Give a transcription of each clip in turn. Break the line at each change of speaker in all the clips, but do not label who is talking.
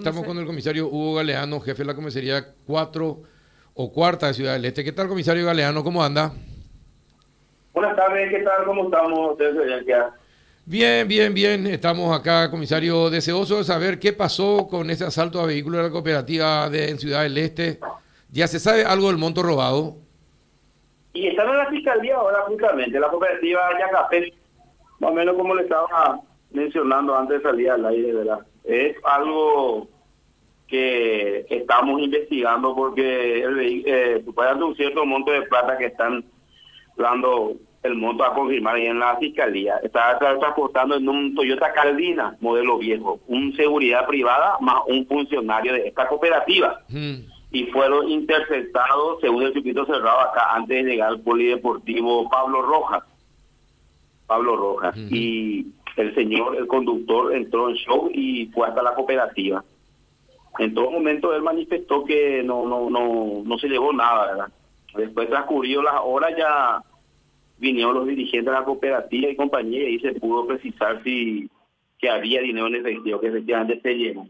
Estamos con el comisario Hugo Galeano, jefe de la comisaría 4 o cuarta de Ciudad del Este. ¿Qué tal, comisario Galeano? ¿Cómo anda?
Buenas tardes, ¿qué tal? ¿Cómo estamos?
Bien, bien, bien. Estamos acá, comisario, deseoso de saber qué pasó con ese asalto a vehículos de la cooperativa de, en Ciudad del Este. ¿Ya se sabe algo del monto robado?
Y están en la fiscalía ahora, justamente, la cooperativa Yacapé, más o menos como le estaba mencionando antes de salir al aire, ¿verdad? Es algo que estamos investigando porque el, eh, un cierto monto de plata que están dando el monto a confirmar ahí en la fiscalía. Está transportando en un Toyota Caldina, modelo viejo, un seguridad privada más un funcionario de esta cooperativa. Y fueron interceptados, según el circuito cerrado acá, antes de llegar al polideportivo Pablo Rojas. Pablo Rojas. Y el señor, el conductor, entró en show y fue hasta la cooperativa. En todo momento él manifestó que no, no, no, no se llevó nada, ¿verdad? Después transcurrió las horas ya vinieron los dirigentes de la cooperativa y compañía y se pudo precisar si que había dinero en efectivo, que efectivamente se llevó.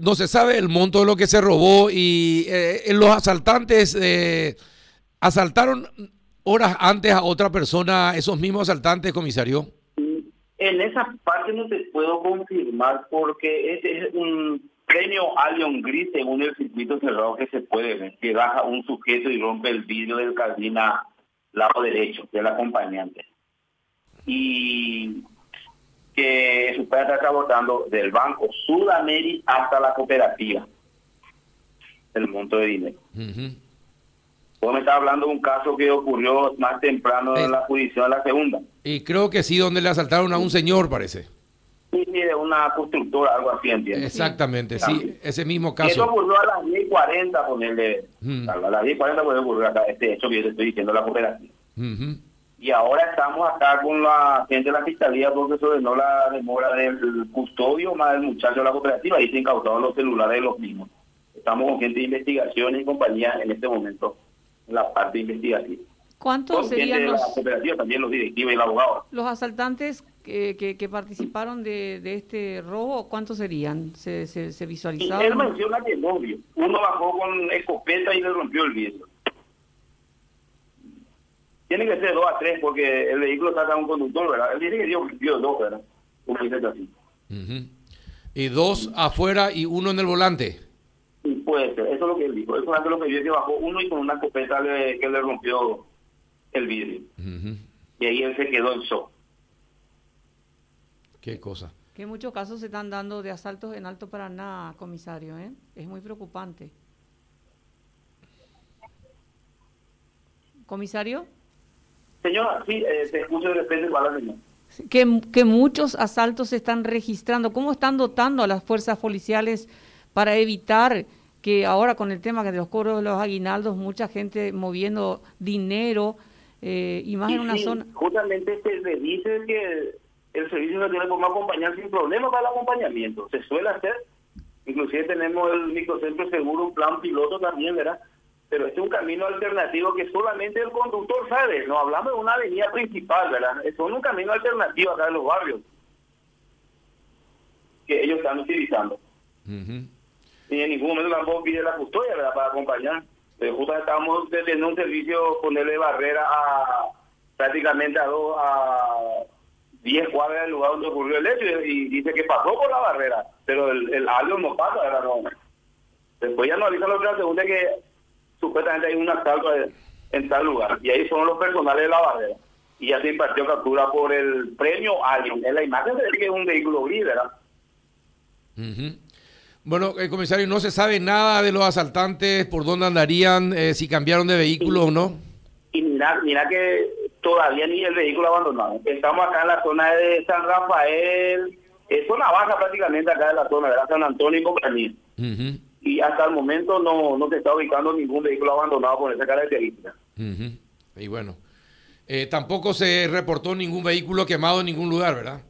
No se sabe el monto de lo que se robó y eh, los asaltantes eh, asaltaron horas antes a otra persona, esos mismos asaltantes, comisario?
En esa parte no te puedo confirmar porque es un premio Allion Gris según el circuito cerrado que se puede ver, que baja un sujeto y rompe el vidrio del cabina lado derecho del acompañante. Y que su padre está abordando del Banco Sudamérica hasta la cooperativa el monto de dinero. Vos me estás hablando de un caso que ocurrió más temprano en la jurisdicción de la segunda.
Y creo que sí, donde le asaltaron a un señor, parece.
Sí, sí, de una constructora, algo así, entiendo.
Exactamente, sí, ese mismo caso.
eso ocurrió a las 10.40, ponerle. Mm. A las 10.40 puede ocurrir acá este hecho que yo te estoy diciendo, la cooperativa. Y ahora estamos acá con la gente de la fiscalía porque se ordenó la demora del custodio más del muchacho de la cooperativa y se incautaron los celulares de los mismos. Estamos con gente de investigación y compañía en este momento la parte investigativa.
¿Cuántos serían los,
también los directivos y el abogado.
Los asaltantes que, que, participaron de, de, este robo, ¿cuántos serían? ¿Se, se, se visualizaron?
él menciona que no Uno bajó con escopeta y le rompió el vidrio. Tiene que ser dos a tres porque el vehículo está con un conductor, ¿verdad? Él dice que dio, dio dos, ¿verdad? Como dice así.
Y dos afuera y uno en el volante.
Puede ser, eso es lo que él dijo. Eso es lo que vio que bajó uno y con una escopeta le, que le rompió el vidrio. Y ahí él se quedó en shock.
Qué cosa.
Que muchos casos se están dando de asaltos en Alto Paraná, comisario, ¿eh? Es muy preocupante. ¿Comisario?
Señora, sí, eh, te escucho de repente para la
Que, que muchos asaltos se están registrando. ¿Cómo están dotando a las fuerzas policiales para evitar que ahora con el tema de los cobros de los aguinaldos, mucha gente moviendo dinero eh, y más en una zona.
Justamente se dice que el servicio se tiene como acompañar sin problema para el acompañamiento. Se suele hacer. Inclusive tenemos el microcentro seguro, un plan piloto también, ¿verdad? Pero este es un camino alternativo que solamente el conductor sabe. No hablamos de una avenida principal, ¿verdad? Es un camino alternativo acá en los barrios que ellos están utilizando ni en ningún momento tampoco pide la custodia ¿verdad? para acompañar. Justo estamos teniendo un servicio ponerle barrera a prácticamente a dos a 10 cuadras del lugar donde ocurrió el hecho y, dice que pasó por la barrera, pero el, el no pasa, ¿verdad? No. Después ya nos avisan los segunda que supuestamente hay un asalto en tal lugar y ahí son los personales de la barrera y ya se impartió captura por el premio Alien. En la imagen se ve que es un vehículo gris, ¿verdad?
Bueno, el eh, comisario, no se sabe nada de los asaltantes, por dónde andarían, eh, si cambiaron de vehículo o no.
Y mira, mira que todavía ni el vehículo abandonado. Estamos acá en la zona de San Rafael, es zona baja prácticamente acá en la zona de San Antonio y compañía. Y hasta el momento no, no se está ubicando ningún vehículo abandonado con esa característica.
Y bueno, eh, tampoco se reportó ningún vehículo quemado en ningún lugar, ¿verdad?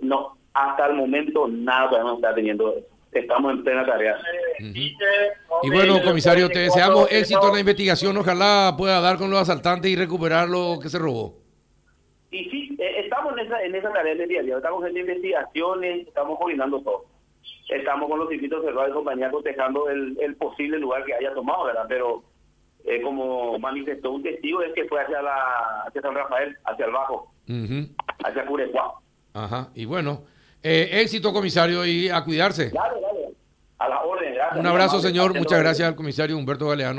No, hasta el momento nada no está teniendo eso estamos en plena tarea.
Y bueno, comisario, te deseamos éxito en la investigación. Ojalá pueda dar con los asaltantes y recuperar lo que se robó.
Y sí, eh, estamos en esa, en esa tarea de día a día, estamos en investigaciones, estamos coordinando todo. Estamos con los circuitos cerrados de compañía cotejando el, el posible lugar que haya tomado, ¿verdad? Pero eh, como manifestó un testigo, es que fue hacia la hacia San Rafael, hacia el Bajo, hacia Curecuá.
Ajá, y bueno, eh, éxito, comisario, y a cuidarse.
Dale, dale. A la orden, gracias.
Un abrazo, señor. Muchas gracias al comisario Humberto Galeano.